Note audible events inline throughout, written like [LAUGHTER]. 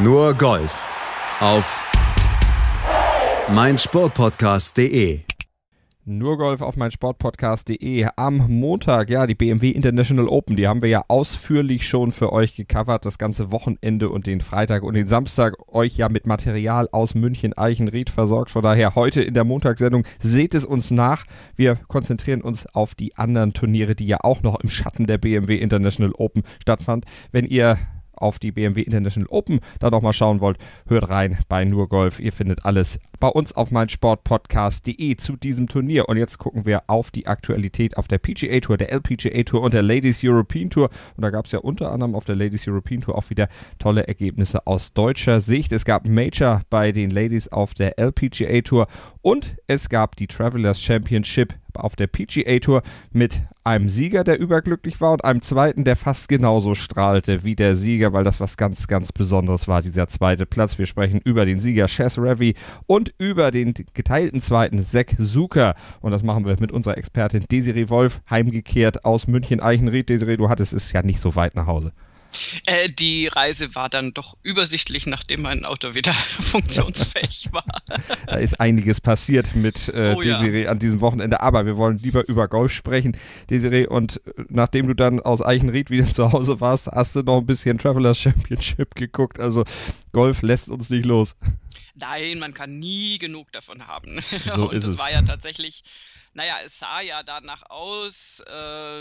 Nur Golf auf meinsportpodcast.de. Nur Golf auf meinsportpodcast.de am Montag, ja, die BMW International Open, die haben wir ja ausführlich schon für euch gecovert, das ganze Wochenende und den Freitag und den Samstag euch ja mit Material aus München Eichenried versorgt. Von daher heute in der Montagssendung seht es uns nach. Wir konzentrieren uns auf die anderen Turniere, die ja auch noch im Schatten der BMW International Open stattfand. Wenn ihr auf die BMW International Open da nochmal schauen wollt, hört rein bei Nur Golf. Ihr findet alles bei uns auf meinsportpodcast.de zu diesem Turnier. Und jetzt gucken wir auf die Aktualität auf der PGA Tour, der LPGA Tour und der Ladies European Tour. Und da gab es ja unter anderem auf der Ladies European Tour auch wieder tolle Ergebnisse aus deutscher Sicht. Es gab Major bei den Ladies auf der LPGA Tour und es gab die Travelers Championship auf der PGA Tour mit einem Sieger, der überglücklich war und einem zweiten, der fast genauso strahlte wie der Sieger, weil das was ganz, ganz Besonderes war, dieser zweite Platz. Wir sprechen über den Sieger Chess Ravi und über den geteilten zweiten Zack Zucker. Und das machen wir mit unserer Expertin Desiree Wolf, heimgekehrt aus München-Eichenried. Desiree, du hattest es ja nicht so weit nach Hause. Äh, die Reise war dann doch übersichtlich, nachdem mein Auto wieder [LAUGHS] funktionsfähig war. da ist einiges passiert mit äh, oh, Desiree ja. an diesem Wochenende, aber wir wollen lieber über Golf sprechen, Desiree. Und äh, nachdem du dann aus Eichenried wieder [LAUGHS] zu Hause warst, hast du noch ein bisschen Travelers Championship geguckt. Also Golf lässt uns nicht los. Nein, man kann nie genug davon haben. So [LAUGHS] Und das es. war ja tatsächlich, naja, es sah ja danach aus, äh,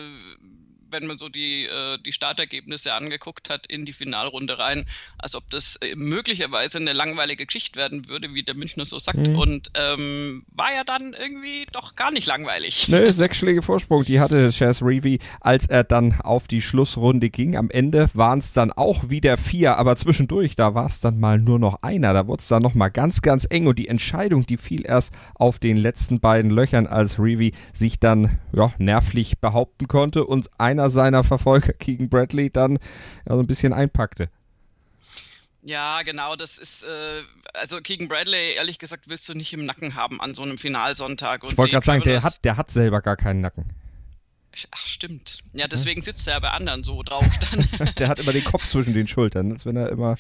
wenn man so die, äh, die Startergebnisse angeguckt hat in die Finalrunde rein, als ob das äh, möglicherweise eine langweilige Geschichte werden würde, wie der Münchner so sagt. Mhm. Und ähm, war ja dann irgendwie doch gar nicht langweilig. Nö, sechs Schläge Vorsprung, die hatte Chaz Reevy, als er dann auf die Schlussrunde ging. Am Ende waren es dann auch wieder vier, aber zwischendurch, da war es dann mal nur noch einer. Da wurde es dann nochmal ganz, ganz eng und die Entscheidung, die fiel erst auf den letzten beiden Löchern, als Reevy sich dann ja, nervlich behaupten konnte und ein einer seiner Verfolger, [LAUGHS] Keegan Bradley, dann ja, so ein bisschen einpackte. Ja, genau, das ist, äh, also Keegan Bradley, ehrlich gesagt, willst du nicht im Nacken haben an so einem Finalsonntag. Und ich wollte gerade sagen, der hat, der hat selber gar keinen Nacken. Ach, stimmt. Ja, deswegen sitzt er ja bei anderen so drauf dann. [LAUGHS] der hat immer den Kopf zwischen den Schultern, als wenn er immer.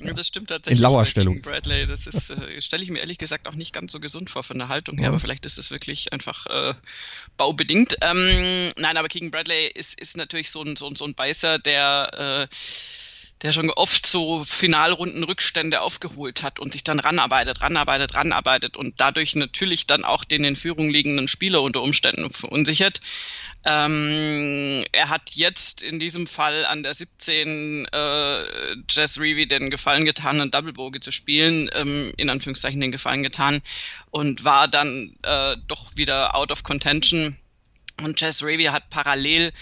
Ja, das stimmt tatsächlich. In Lauerstellung. Bradley, das ist, [LAUGHS] äh, stelle ich mir ehrlich gesagt auch nicht ganz so gesund vor von der Haltung her, ja. aber vielleicht ist es wirklich einfach äh, baubedingt. Ähm, nein, aber Keegan Bradley ist, ist natürlich so ein, so, ein, so ein Beißer, der. Äh, der schon oft so Finalrunden Rückstände aufgeholt hat und sich dann ranarbeitet, ranarbeitet, ranarbeitet und dadurch natürlich dann auch den in Führung liegenden Spieler unter Umständen verunsichert. Ähm, er hat jetzt in diesem Fall an der 17 äh, Jess Reevy den Gefallen getan, einen Double Bogey zu spielen, ähm, in Anführungszeichen den Gefallen getan und war dann äh, doch wieder out of contention. Und Jess Reevy hat parallel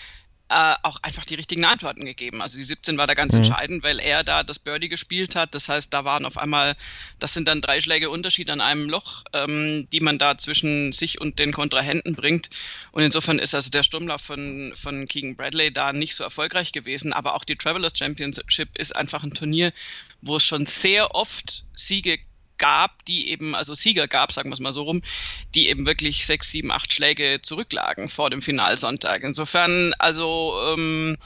äh, auch einfach die richtigen Antworten gegeben. Also die 17 war da ganz mhm. entscheidend, weil er da das Birdie gespielt hat. Das heißt, da waren auf einmal, das sind dann drei Schläge Unterschied an einem Loch, ähm, die man da zwischen sich und den Kontrahenten bringt. Und insofern ist also der Sturmlauf von, von Keegan Bradley da nicht so erfolgreich gewesen. Aber auch die Travelers Championship ist einfach ein Turnier, wo es schon sehr oft Siege gab, die eben, also Sieger gab, sagen wir es mal so rum, die eben wirklich sechs, sieben, acht Schläge zurücklagen vor dem Finalsonntag. Insofern, also ähm,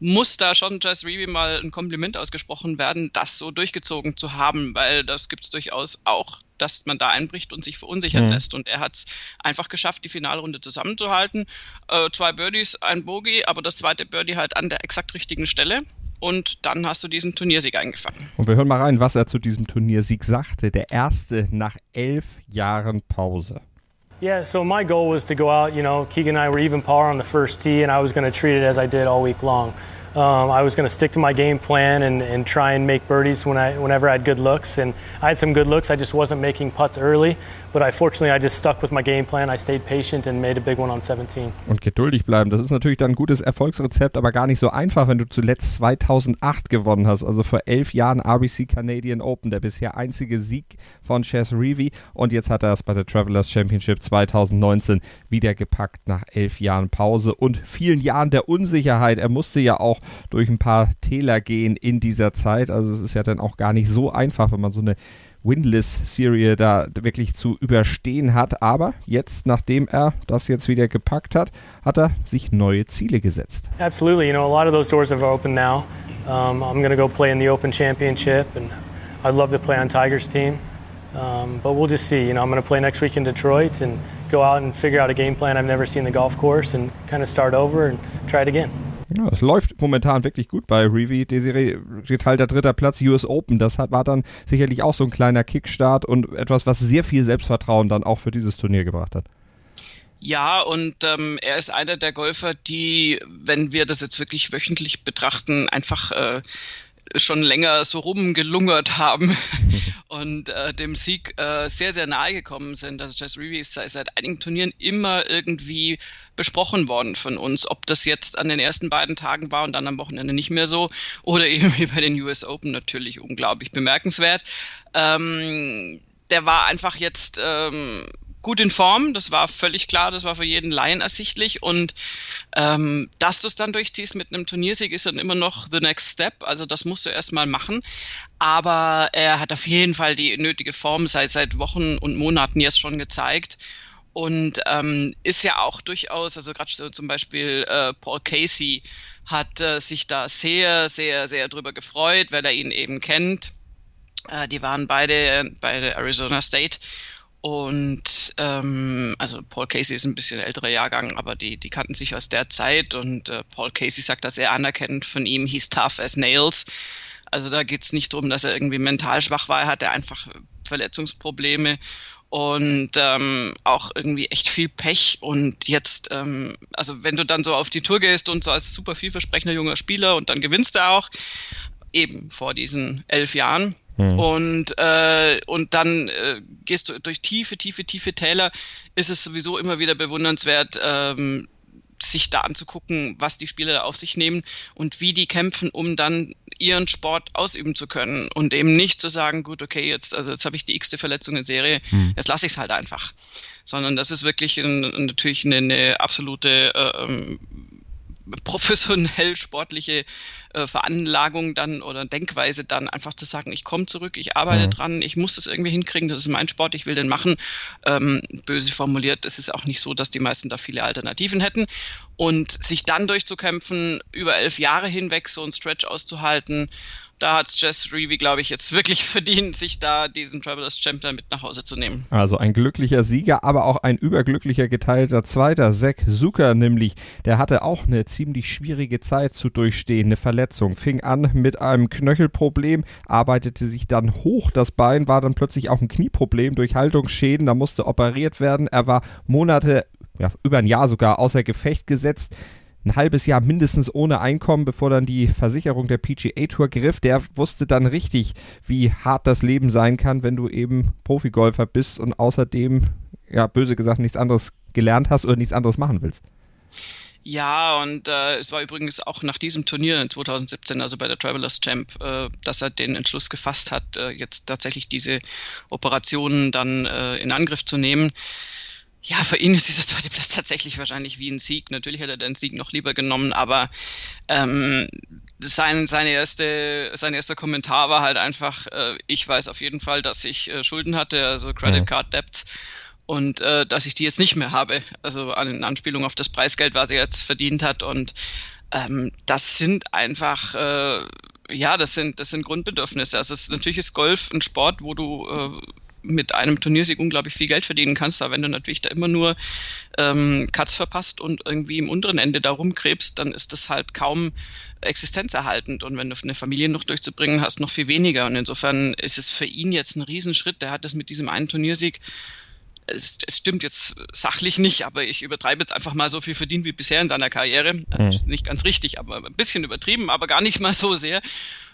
muss da schon Jess Reevy mal ein Kompliment ausgesprochen werden, das so durchgezogen zu haben, weil das gibt es durchaus auch, dass man da einbricht und sich verunsichern mhm. lässt. Und er hat es einfach geschafft, die Finalrunde zusammenzuhalten. Äh, zwei Birdies, ein Bogey, aber das zweite Birdie halt an der exakt richtigen Stelle. Und dann hast du diesen Turniersieg eingefangen. Und wir hören mal rein, was er zu diesem Turniersieg sagte. Der erste nach elf Jahren Pause. Yeah, so my goal was to go out, you know, Keegan and I were even par on the first tee, and I was going to treat it as I did all week long. Um, I was going to stick to my game plan and, and try and make birdies when I, whenever I had good looks. And I had some good looks. I just wasn't making putts early. But I fortunately I just stuck with my game plan. I stayed patient and made a big one on 17. Und geduldig bleiben, das ist natürlich dann ein gutes Erfolgsrezept, aber gar nicht so einfach, wenn du zuletzt 2008 gewonnen hast, also vor elf Jahren RBC Canadian Open, der bisher einzige Sieg von Chess Reevy. Und jetzt hat er es bei der Travelers Championship 2019 wieder gepackt nach elf Jahren Pause und vielen Jahren der Unsicherheit. Er musste ja auch durch ein paar Täler gehen in dieser Zeit. Also es ist ja dann auch gar nicht so einfach, wenn man so eine Winless-Serie da wirklich zu überstehen hat. Aber jetzt, nachdem er das jetzt wieder gepackt hat, hat er sich neue Ziele gesetzt. Absolutely. You know, a lot of those doors have opened now. Um, I'm going go play in the Open Championship, and I'd love to play on Tigers' team. Um, but we'll just see. You know, I'm going to play next week in Detroit and go out and figure out a game plan I've never seen the golf course and kind of start over and try it again. Ja, es läuft momentan wirklich gut bei Revi. Desiree geteilter dritter Platz US Open. Das war dann sicherlich auch so ein kleiner Kickstart und etwas, was sehr viel Selbstvertrauen dann auch für dieses Turnier gebracht hat. Ja, und ähm, er ist einer der Golfer, die, wenn wir das jetzt wirklich wöchentlich betrachten, einfach äh, schon länger so rumgelungert haben [LAUGHS] und äh, dem Sieg äh, sehr, sehr nahe gekommen sind. Also Jess Reeve ist seit einigen Turnieren immer irgendwie besprochen worden von uns, ob das jetzt an den ersten beiden Tagen war und dann am Wochenende nicht mehr so oder [LAUGHS] eben wie bei den US Open natürlich unglaublich bemerkenswert. Ähm, der war einfach jetzt ähm, gut in Form, das war völlig klar, das war für jeden Laien ersichtlich. Und ähm, dass du es dann durchziehst mit einem Turniersieg ist dann immer noch the next step, also das musst du erstmal machen, aber er hat auf jeden Fall die nötige Form seit, seit Wochen und Monaten jetzt schon gezeigt. Und ähm, ist ja auch durchaus, also gerade so zum Beispiel äh, Paul Casey hat äh, sich da sehr, sehr, sehr drüber gefreut, weil er ihn eben kennt. Äh, die waren beide bei der Arizona State und ähm, also Paul Casey ist ein bisschen älterer Jahrgang, aber die, die kannten sich aus der Zeit und äh, Paul Casey sagt das sehr anerkennend von ihm, he's tough as nails. Also da geht's nicht darum, dass er irgendwie mental schwach war, er hatte einfach Verletzungsprobleme und ähm, auch irgendwie echt viel Pech. Und jetzt, ähm, also wenn du dann so auf die Tour gehst und so als super vielversprechender junger Spieler und dann gewinnst du auch, eben vor diesen elf Jahren, Mhm. Und, äh, und dann äh, gehst du durch tiefe, tiefe, tiefe Täler, ist es sowieso immer wieder bewundernswert, ähm, sich da anzugucken, was die Spieler auf sich nehmen und wie die kämpfen, um dann ihren Sport ausüben zu können und eben nicht zu sagen, gut, okay, jetzt, also jetzt habe ich die x-te Verletzung in Serie, mhm. jetzt lasse ich es halt einfach. Sondern das ist wirklich ein, natürlich eine, eine absolute äh, ähm, professionell sportliche äh, Veranlagung dann oder Denkweise dann einfach zu sagen, ich komme zurück, ich arbeite mhm. dran, ich muss das irgendwie hinkriegen, das ist mein Sport, ich will den machen. Ähm, böse formuliert, es ist auch nicht so, dass die meisten da viele Alternativen hätten. Und sich dann durchzukämpfen, über elf Jahre hinweg so einen Stretch auszuhalten, da hat es Jess Reevy, glaube ich, jetzt wirklich [LAUGHS] verdient, sich da diesen Travelers Champion mit nach Hause zu nehmen. Also ein glücklicher Sieger, aber auch ein überglücklicher geteilter Zweiter. Zack Zucker nämlich, der hatte auch eine ziemlich schwierige Zeit zu durchstehen, eine Verletzung. Fing an mit einem Knöchelproblem, arbeitete sich dann hoch. Das Bein war dann plötzlich auch ein Knieproblem durch Haltungsschäden, da musste operiert werden. Er war Monate ja, über ein Jahr sogar außer Gefecht gesetzt ein halbes Jahr mindestens ohne Einkommen, bevor dann die Versicherung der PGA Tour griff. Der wusste dann richtig, wie hart das Leben sein kann, wenn du eben Profigolfer bist und außerdem, ja, böse gesagt, nichts anderes gelernt hast oder nichts anderes machen willst. Ja, und äh, es war übrigens auch nach diesem Turnier in 2017, also bei der Travelers Champ, äh, dass er den Entschluss gefasst hat, äh, jetzt tatsächlich diese Operationen dann äh, in Angriff zu nehmen. Ja, für ihn ist dieser zweite Platz tatsächlich wahrscheinlich wie ein Sieg. Natürlich hätte er den Sieg noch lieber genommen, aber ähm, sein, seine erste, sein erster Kommentar war halt einfach, äh, ich weiß auf jeden Fall, dass ich äh, Schulden hatte, also Credit mhm. Card Debts, und äh, dass ich die jetzt nicht mehr habe. Also in Anspielung auf das Preisgeld, was er jetzt verdient hat. Und ähm, das sind einfach, äh, ja, das sind, das sind Grundbedürfnisse. Also es, natürlich ist Golf ein Sport, wo du äh, mit einem Turniersieg unglaublich viel Geld verdienen kannst, aber wenn du natürlich da immer nur ähm, Cuts verpasst und irgendwie im unteren Ende da rumkrebst, dann ist das halt kaum existenzerhaltend und wenn du eine Familie noch durchzubringen hast, noch viel weniger und insofern ist es für ihn jetzt ein Riesenschritt, der hat das mit diesem einen Turniersieg es, es, stimmt jetzt sachlich nicht, aber ich übertreibe jetzt einfach mal so viel verdient wie bisher in seiner Karriere. Also mhm. nicht ganz richtig, aber ein bisschen übertrieben, aber gar nicht mal so sehr.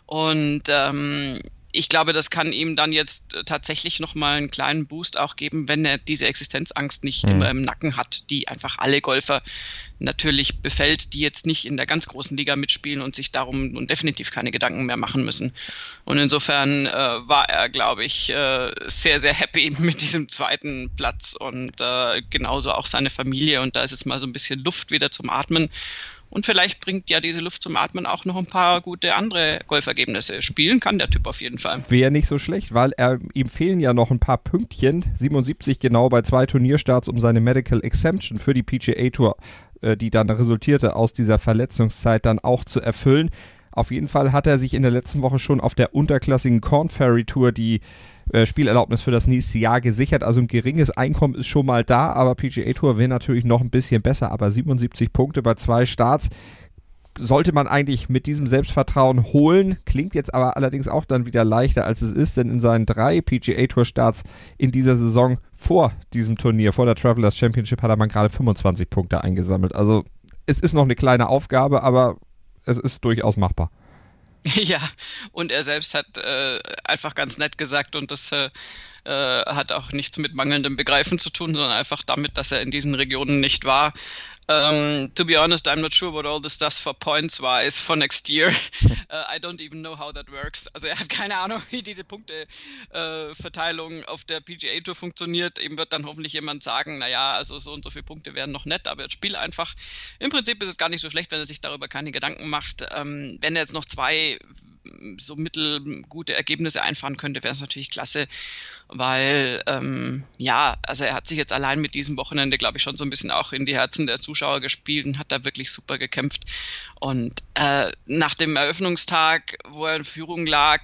Und ähm, ich glaube, das kann ihm dann jetzt äh, tatsächlich nochmal einen kleinen Boost auch geben, wenn er diese Existenzangst nicht mhm. immer im Nacken hat, die einfach alle Golfer natürlich befällt, die jetzt nicht in der ganz großen Liga mitspielen und sich darum nun definitiv keine Gedanken mehr machen müssen. Und insofern äh, war er, glaube ich, äh, sehr, sehr happy [LAUGHS] mit diesem zweiten Platz und äh, genauso auch seine Familie. Und da ist es mal so ein bisschen Luft wieder zum Atmen. Und vielleicht bringt ja diese Luft zum Atmen auch noch ein paar gute andere Golfergebnisse. Spielen kann der Typ auf jeden Fall. Wäre nicht so schlecht, weil er, ihm fehlen ja noch ein paar Pünktchen. 77 genau bei zwei Turnierstarts, um seine Medical Exemption für die PGA Tour, äh, die dann resultierte aus dieser Verletzungszeit, dann auch zu erfüllen. Auf jeden Fall hat er sich in der letzten Woche schon auf der unterklassigen Corn Ferry Tour die äh, Spielerlaubnis für das nächste Jahr gesichert. Also ein geringes Einkommen ist schon mal da, aber PGA Tour wäre natürlich noch ein bisschen besser. Aber 77 Punkte bei zwei Starts sollte man eigentlich mit diesem Selbstvertrauen holen. Klingt jetzt aber allerdings auch dann wieder leichter, als es ist, denn in seinen drei PGA Tour Starts in dieser Saison vor diesem Turnier, vor der Travelers Championship, hat er man gerade 25 Punkte eingesammelt. Also es ist noch eine kleine Aufgabe, aber es ist durchaus machbar. [LAUGHS] Ja, und er selbst hat äh, einfach ganz nett gesagt und das äh, äh, hat auch nichts mit mangelndem Begreifen zu tun, sondern einfach damit, dass er in diesen Regionen nicht war. Um, to be honest, I'm not sure what all this does for points wise for next year. [LAUGHS] uh, I don't even know how that works. Also er hat keine Ahnung, [LAUGHS] wie diese Punkteverteilung uh, auf der PGA Tour funktioniert. Ihm wird dann hoffentlich jemand sagen, naja, also so und so viele Punkte wären noch nett, aber jetzt spiel einfach. Im Prinzip ist es gar nicht so schlecht, wenn er sich darüber keine Gedanken macht. Ähm, wenn er jetzt noch zwei so mittelgute Ergebnisse einfahren könnte, wäre es natürlich klasse, weil ähm, ja, also er hat sich jetzt allein mit diesem Wochenende, glaube ich, schon so ein bisschen auch in die Herzen der Zuschauer gespielt und hat da wirklich super gekämpft. Und äh, nach dem Eröffnungstag, wo er in Führung lag,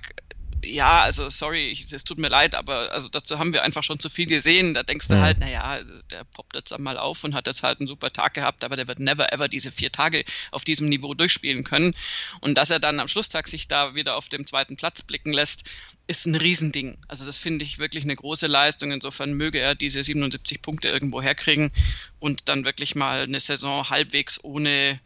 ja, also sorry, es tut mir leid, aber also dazu haben wir einfach schon zu viel gesehen. Da denkst du mhm. halt, naja, der poppt jetzt einmal auf und hat jetzt halt einen super Tag gehabt, aber der wird never ever diese vier Tage auf diesem Niveau durchspielen können. Und dass er dann am Schlusstag sich da wieder auf dem zweiten Platz blicken lässt, ist ein Riesending. Also das finde ich wirklich eine große Leistung. Insofern möge er diese 77 Punkte irgendwo herkriegen und dann wirklich mal eine Saison halbwegs ohne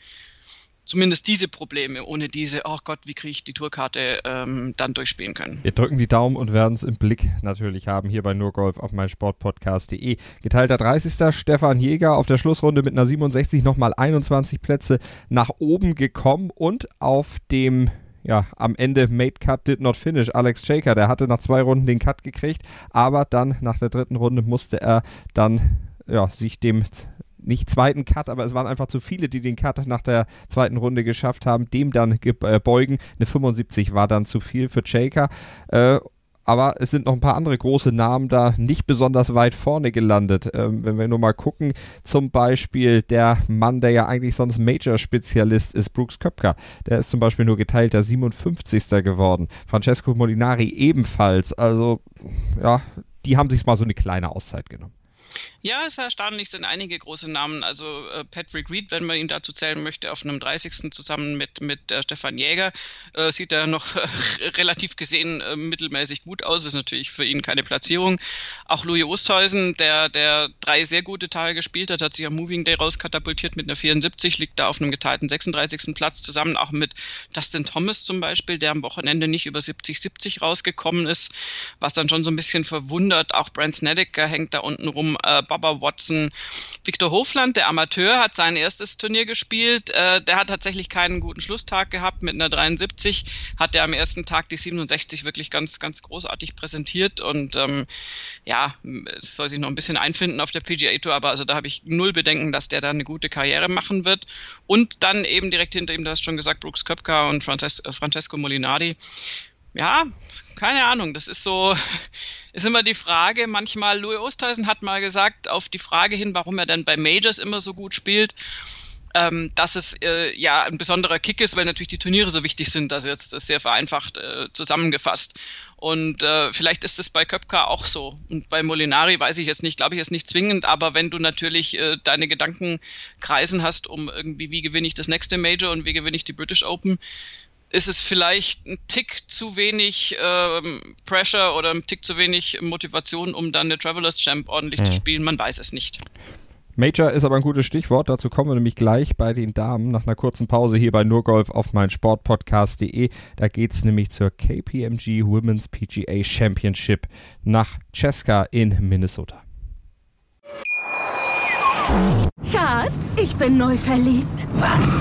zumindest diese Probleme, ohne diese, oh Gott, wie kriege ich die Tourkarte, ähm, dann durchspielen können. Wir drücken die Daumen und werden es im Blick natürlich haben hier bei Nurgolf auf meinsportpodcast.de. Geteilter 30. Stefan Jäger auf der Schlussrunde mit einer 67 nochmal 21 Plätze nach oben gekommen und auf dem ja, am Ende Made Cut did not finish. Alex Shaker, der hatte nach zwei Runden den Cut gekriegt, aber dann nach der dritten Runde musste er dann ja, sich dem nicht zweiten Cut, aber es waren einfach zu viele, die den Cut nach der zweiten Runde geschafft haben, dem dann äh, beugen. Eine 75 war dann zu viel für Shaker. Äh, aber es sind noch ein paar andere große Namen da nicht besonders weit vorne gelandet. Ähm, wenn wir nur mal gucken, zum Beispiel der Mann, der ja eigentlich sonst Major-Spezialist ist, Brooks Köpker. Der ist zum Beispiel nur geteilter 57. geworden. Francesco Molinari ebenfalls. Also, ja, die haben sich mal so eine kleine Auszeit genommen. Ja, es ist erstaunlich, sind einige große Namen. Also äh, Patrick Reed, wenn man ihn dazu zählen möchte, auf einem 30. zusammen mit, mit äh, Stefan Jäger, äh, sieht er noch [LAUGHS] relativ gesehen äh, mittelmäßig gut aus. Ist natürlich für ihn keine Platzierung. Auch Louis Oosthuizen, der, der drei sehr gute Tage gespielt hat, hat sich am Moving Day rauskatapultiert mit einer 74, liegt da auf einem geteilten 36. Platz zusammen, auch mit Dustin Thomas zum Beispiel, der am Wochenende nicht über 70-70 rausgekommen ist, was dann schon so ein bisschen verwundert. Auch Brent Snedeker hängt da unten rum. Äh, Baba Watson. Victor Hofland, der Amateur, hat sein erstes Turnier gespielt. Äh, der hat tatsächlich keinen guten Schlusstag gehabt. Mit einer 73 hat er am ersten Tag die 67 wirklich ganz, ganz großartig präsentiert. Und ähm, ja, es soll sich noch ein bisschen einfinden auf der PGA Tour, aber also da habe ich null Bedenken, dass der da eine gute Karriere machen wird. Und dann eben direkt hinter ihm, du hast schon gesagt, Brooks Köpka und Frances Francesco Molinari. Ja, keine Ahnung, das ist so, [LAUGHS] ist immer die Frage, manchmal, Louis Oosthuizen hat mal gesagt, auf die Frage hin, warum er dann bei Majors immer so gut spielt, ähm, dass es äh, ja ein besonderer Kick ist, weil natürlich die Turniere so wichtig sind, also jetzt das sehr vereinfacht äh, zusammengefasst. Und äh, vielleicht ist es bei Köpka auch so. Und bei Molinari weiß ich jetzt nicht, glaube ich jetzt nicht zwingend, aber wenn du natürlich äh, deine Gedanken kreisen hast, um irgendwie, wie gewinne ich das nächste Major und wie gewinne ich die British Open, ist es vielleicht ein Tick zu wenig ähm, Pressure oder ein Tick zu wenig Motivation, um dann eine Travelers Champ ordentlich mhm. zu spielen. Man weiß es nicht. Major ist aber ein gutes Stichwort. Dazu kommen wir nämlich gleich bei den Damen nach einer kurzen Pause hier bei Nurgolf auf mein Sportpodcast.de. Da geht es nämlich zur KPMG Women's PGA Championship nach Cheska in Minnesota. Schatz, ich bin neu verliebt. Was?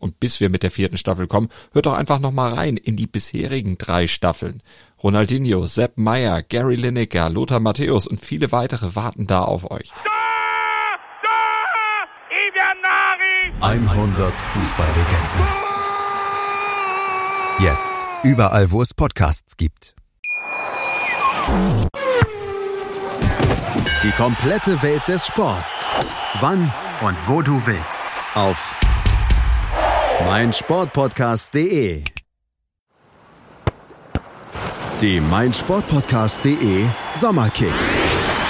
Und bis wir mit der vierten Staffel kommen, hört doch einfach noch mal rein in die bisherigen drei Staffeln. Ronaldinho, Sepp Meyer, Gary Lineker, Lothar Matthäus und viele weitere warten da auf euch. 100 Fußballlegenden. Jetzt. Überall, wo es Podcasts gibt. Die komplette Welt des Sports. Wann und wo du willst. Auf meinsportpodcast.de. Die meinsportpodcast.de Sommerkicks.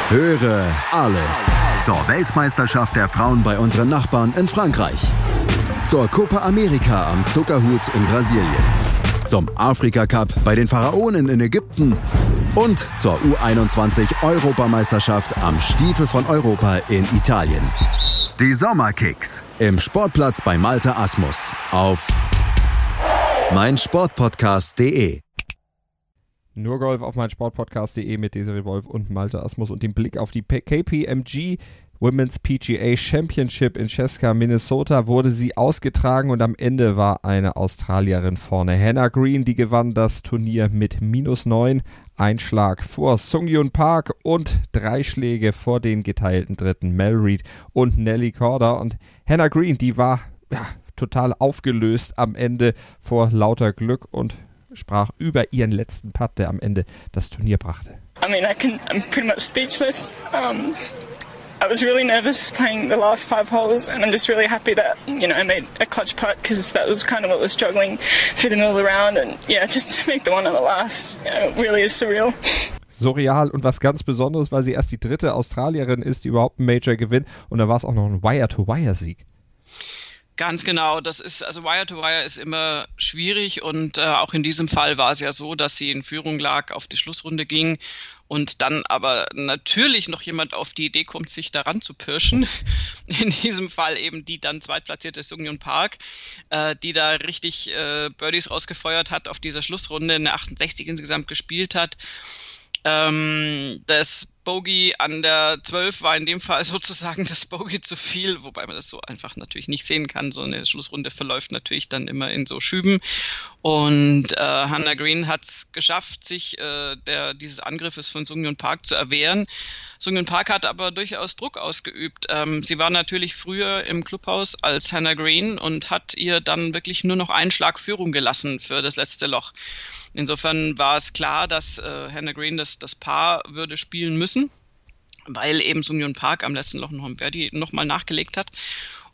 Höre alles zur Weltmeisterschaft der Frauen bei unseren Nachbarn in Frankreich. Zur Copa America am Zuckerhut in Brasilien zum Afrika Cup bei den Pharaonen in Ägypten und zur U21-Europameisterschaft am Stiefel von Europa in Italien. Die Sommerkicks im Sportplatz bei Malte Asmus auf meinsportpodcast.de. Nur Golf auf meinsportpodcast.de mit Desiree Wolf und Malte Asmus und dem Blick auf die KPMG Women's PGA Championship in Cheska, Minnesota wurde sie ausgetragen und am Ende war eine Australierin vorne. Hannah Green, die gewann das Turnier mit minus 9, ein Schlag vor Sung Yun Park und drei Schläge vor den geteilten Dritten Mel Reed und Nelly Corder. Und Hannah Green, die war ja, total aufgelöst am Ende vor lauter Glück und sprach über ihren letzten Putt, der am Ende das Turnier brachte. I mean, I can, I'm pretty much speechless. Um I was really nervous playing the last five holes, and I'm just really happy that you know I made a clutch putt because that was kind of what was struggling through the middle of the round, and yeah, [LAUGHS] just to make the one on the last you know, really is surreal. surreal und was ganz Besonderes, weil sie erst die dritte Australierin ist, die überhaupt einen Major gewinnt und da war es auch noch ein Wire-to-Wire-Sieg. Ganz genau, das ist, also Wire-to-Wire -Wire ist immer schwierig und äh, auch in diesem Fall war es ja so, dass sie in Führung lag, auf die Schlussrunde ging und dann aber natürlich noch jemand auf die Idee kommt, sich daran zu pirschen. [LAUGHS] In diesem Fall eben die dann zweitplatzierte Sungyeon Park, äh, die da richtig äh, Birdies rausgefeuert hat auf dieser Schlussrunde, eine 68 insgesamt gespielt hat. Ähm, das Bogey an der 12 war in dem Fall [LAUGHS] sozusagen das Bogey zu viel, wobei man das so einfach natürlich nicht sehen kann. So eine Schlussrunde verläuft natürlich dann immer in so Schüben. Und äh, Hannah Green hat es geschafft, sich äh, der, dieses Angriffes von Sungyeon Park zu erwehren. Sungyeon Park hat aber durchaus Druck ausgeübt. Ähm, sie war natürlich früher im Clubhaus als Hannah Green und hat ihr dann wirklich nur noch einen Schlag Führung gelassen für das letzte Loch. Insofern war es klar, dass äh, Hannah Green das, das Paar würde spielen müssen, weil eben Sungyeon Park am letzten Loch noch ein Birdie nochmal nachgelegt hat.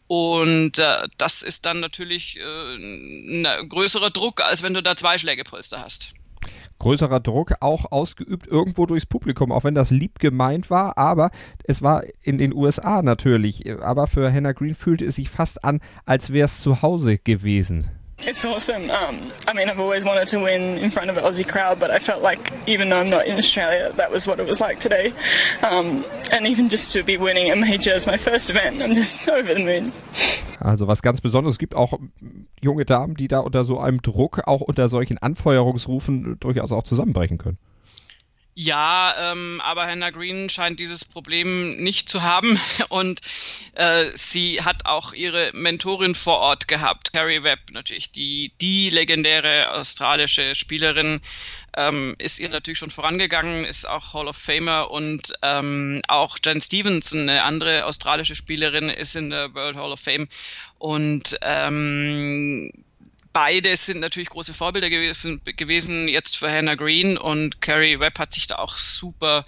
Und äh, das ist dann natürlich äh, ein größerer Druck, als wenn du da zwei Schlägepolster hast größerer Druck auch ausgeübt irgendwo durchs Publikum, auch wenn das lieb gemeint war, aber es war in den USA natürlich. Aber für Hannah Green fühlte es sich fast an, als wäre es zu Hause gewesen. It's awesome. Um, I mean, I've always wanted to win in front of an Aussie crowd, but I felt like even though I'm not in Australia, that was what it was like today. Um, and even just to be winning a major as my first event, I'm just [LAUGHS] over the moon. Also was ganz Besonderes. Es gibt auch junge Damen, die da unter so einem Druck, auch unter solchen Anfeuerungsrufen durchaus auch zusammenbrechen können. Ja, ähm, aber Hannah Green scheint dieses Problem nicht zu haben. [LAUGHS] Und äh, sie hat auch ihre Mentorin vor Ort gehabt, Carrie Webb natürlich, die die legendäre australische Spielerin ähm, ist ihr natürlich schon vorangegangen, ist auch Hall of Famer und ähm, auch Jen Stevenson, eine andere australische Spielerin, ist in der World Hall of Fame. Und ähm, beide sind natürlich große Vorbilder gewesen, gewesen jetzt für Hannah Green und Carrie Webb hat sich da auch super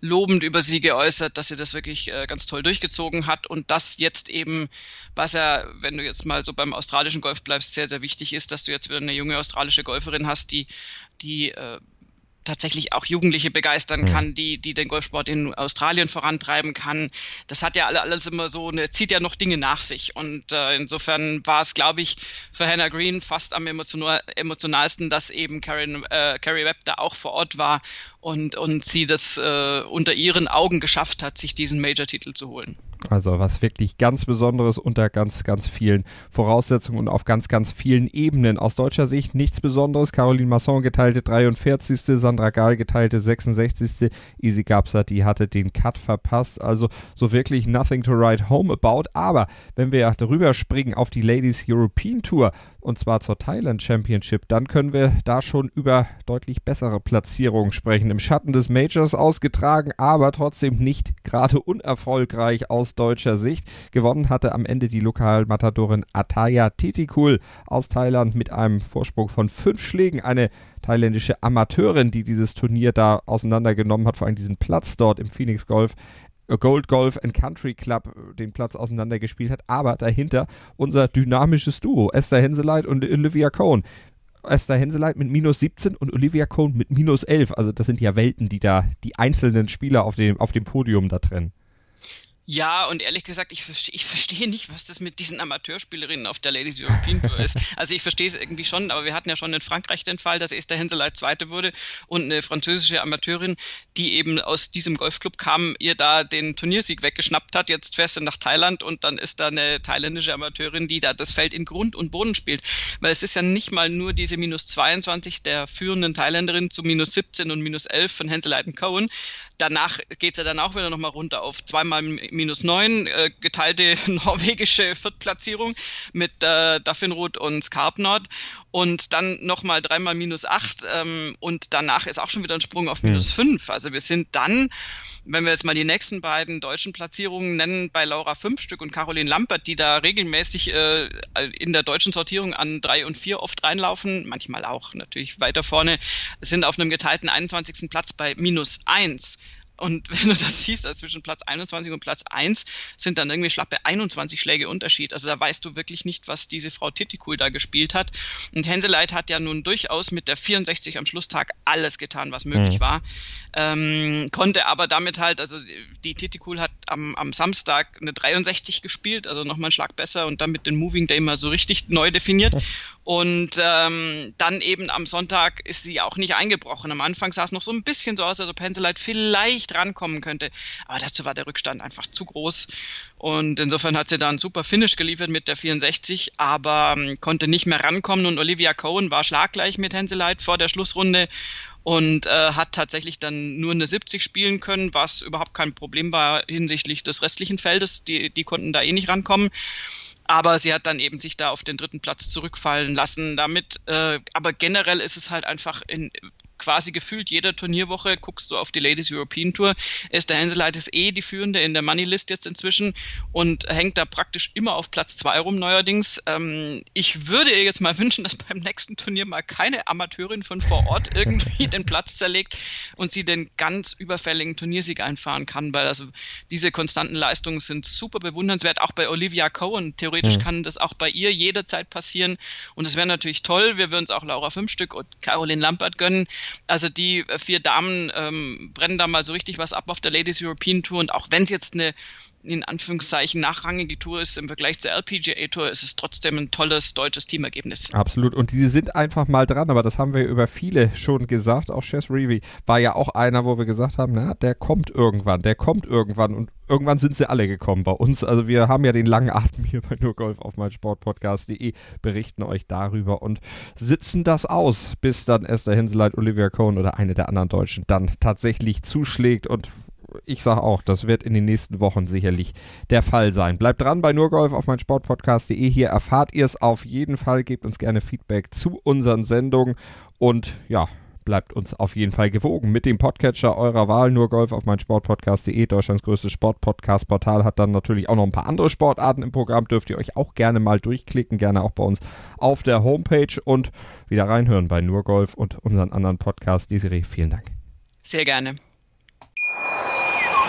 lobend über sie geäußert, dass sie das wirklich äh, ganz toll durchgezogen hat und das jetzt eben, was ja, wenn du jetzt mal so beim australischen Golf bleibst, sehr, sehr wichtig ist, dass du jetzt wieder eine junge australische Golferin hast, die, die äh, tatsächlich auch Jugendliche begeistern kann, die, die den Golfsport in Australien vorantreiben kann. Das hat ja alles immer so, eine, zieht ja noch Dinge nach sich. Und äh, insofern war es, glaube ich, für Hannah Green fast am emotional, emotionalsten, dass eben Karen, äh, Carrie Webb da auch vor Ort war und, und sie das äh, unter ihren Augen geschafft hat, sich diesen Major-Titel zu holen. Also was wirklich ganz Besonderes unter ganz, ganz vielen Voraussetzungen und auf ganz, ganz vielen Ebenen. Aus deutscher Sicht nichts Besonderes. Caroline Masson geteilte 43. Sandra Gahl geteilte 66. Easy Gapsa, die hatte den Cut verpasst. Also so wirklich nothing to write home about. Aber wenn wir darüber springen auf die Ladies European Tour, und zwar zur Thailand Championship, dann können wir da schon über deutlich bessere Platzierungen sprechen. Im Schatten des Majors ausgetragen, aber trotzdem nicht gerade unerfolgreich aus deutscher Sicht. Gewonnen hatte am Ende die Lokalmatadorin Ataya Titikul aus Thailand mit einem Vorsprung von fünf Schlägen. Eine thailändische Amateurin, die dieses Turnier da auseinandergenommen hat, vor allem diesen Platz dort im Phoenix Golf Gold Golf and Country Club äh, den Platz auseinandergespielt hat, aber dahinter unser dynamisches Duo, Esther Henseleit und Olivia Cohn. Esther Henseleit mit minus 17 und Olivia Cohn mit minus 11. Also das sind ja Welten, die da die einzelnen Spieler auf dem, auf dem Podium da trennen. Ja, und ehrlich gesagt, ich, verstehe, ich verstehe nicht, was das mit diesen Amateurspielerinnen auf der Ladies European Tour ist. Also ich verstehe es irgendwie schon, aber wir hatten ja schon in Frankreich den Fall, dass Esther Henseleit Zweite wurde und eine französische Amateurin, die eben aus diesem Golfclub kam, ihr da den Turniersieg weggeschnappt hat. Jetzt fährst du nach Thailand und dann ist da eine thailändische Amateurin, die da das Feld in Grund und Boden spielt. Weil es ist ja nicht mal nur diese minus 22 der führenden Thailänderin zu minus 17 und minus 11 von Henseleit und Cohen. Danach geht es ja dann auch wieder nochmal runter auf zweimal minus neun, äh, geteilte [LAUGHS] norwegische Viertplatzierung mit äh, Duffinroth und Skarpnord und dann nochmal dreimal minus acht ähm, und danach ist auch schon wieder ein Sprung auf minus hm. fünf. Also wir sind dann, wenn wir jetzt mal die nächsten beiden deutschen Platzierungen nennen, bei Laura fünf Stück und Caroline Lampert, die da regelmäßig äh, in der deutschen Sortierung an drei und vier oft reinlaufen, manchmal auch natürlich weiter vorne, sind auf einem geteilten 21. Platz bei minus eins. Und [LAUGHS] wenn du das siehst, also zwischen Platz 21 und Platz 1 sind dann irgendwie schlappe 21 Schläge Unterschied. Also da weißt du wirklich nicht, was diese Frau Titikul da gespielt hat. Und Henseleit hat ja nun durchaus mit der 64 am Schlusstag alles getan, was möglich mhm. war. Ähm, konnte aber damit halt, also die Titikul hat am, am Samstag eine 63 gespielt, also nochmal einen Schlag besser und damit den Moving Day mal so richtig neu definiert. Und ähm, dann eben am Sonntag ist sie auch nicht eingebrochen. Am Anfang sah es noch so ein bisschen so aus, als ob Henseleit vielleicht rankommen könnte. Aber dazu war der Rückstand einfach zu groß. Und insofern hat sie da einen super Finish geliefert mit der 64, aber ähm, konnte nicht mehr rankommen. Und Olivia Cohen war schlaggleich mit Henseleit vor der Schlussrunde und äh, hat tatsächlich dann nur eine 70 spielen können, was überhaupt kein Problem war hinsichtlich des restlichen Feldes. Die, die konnten da eh nicht rankommen. Aber sie hat dann eben sich da auf den dritten Platz zurückfallen lassen damit. Äh, aber generell ist es halt einfach in, quasi gefühlt jeder Turnierwoche guckst du auf die Ladies European Tour. Esther Henseleit ist eh die führende in der Money List jetzt inzwischen und hängt da praktisch immer auf Platz zwei rum neuerdings. Ähm, ich würde ihr jetzt mal [LAUGHS] wünschen, dass beim nächsten Turnier mal keine Amateurin von vor Ort [LAUGHS] irgendwie den Platz zerlegt und sie den ganz überfälligen Turniersieg einfahren kann, weil also diese konstanten Leistungen sind super bewundernswert. Auch bei Olivia Cohen. Theoretisch mhm. kann das auch bei ihr jederzeit passieren und es wäre natürlich toll. Wir würden es auch Laura Fünfstück und Caroline Lampert gönnen. Also die äh, vier Damen ähm, brennen da mal so richtig was ab auf der Ladies European Tour. Und auch wenn es jetzt eine in Anführungszeichen nachrangige Tour ist im Vergleich zur LPGA Tour, ist es trotzdem ein tolles deutsches Teamergebnis. Absolut. Und die sind einfach mal dran, aber das haben wir über viele schon gesagt. Auch Chess Reeve war ja auch einer, wo wir gesagt haben, na, der kommt irgendwann, der kommt irgendwann und irgendwann sind sie alle gekommen bei uns. Also wir haben ja den langen Atem hier bei nur Golf auf meinsportpodcast.de, berichten euch darüber und sitzen das aus, bis dann Esther Hinseleit, Olivia Cohn oder eine der anderen Deutschen dann tatsächlich zuschlägt und ich sage auch, das wird in den nächsten Wochen sicherlich der Fall sein. Bleibt dran bei nurgolf auf meinsportpodcast.de. Hier erfahrt ihr es auf jeden Fall. Gebt uns gerne Feedback zu unseren Sendungen und ja, bleibt uns auf jeden Fall gewogen mit dem Podcatcher eurer Wahl. Nur Golf auf meinsportpodcast.de, Deutschlands größtes Sportpodcast-Portal, hat dann natürlich auch noch ein paar andere Sportarten im Programm. Dürft ihr euch auch gerne mal durchklicken, gerne auch bei uns auf der Homepage und wieder reinhören bei Nur Golf und unseren anderen Podcast. Desiree, vielen Dank. Sehr gerne.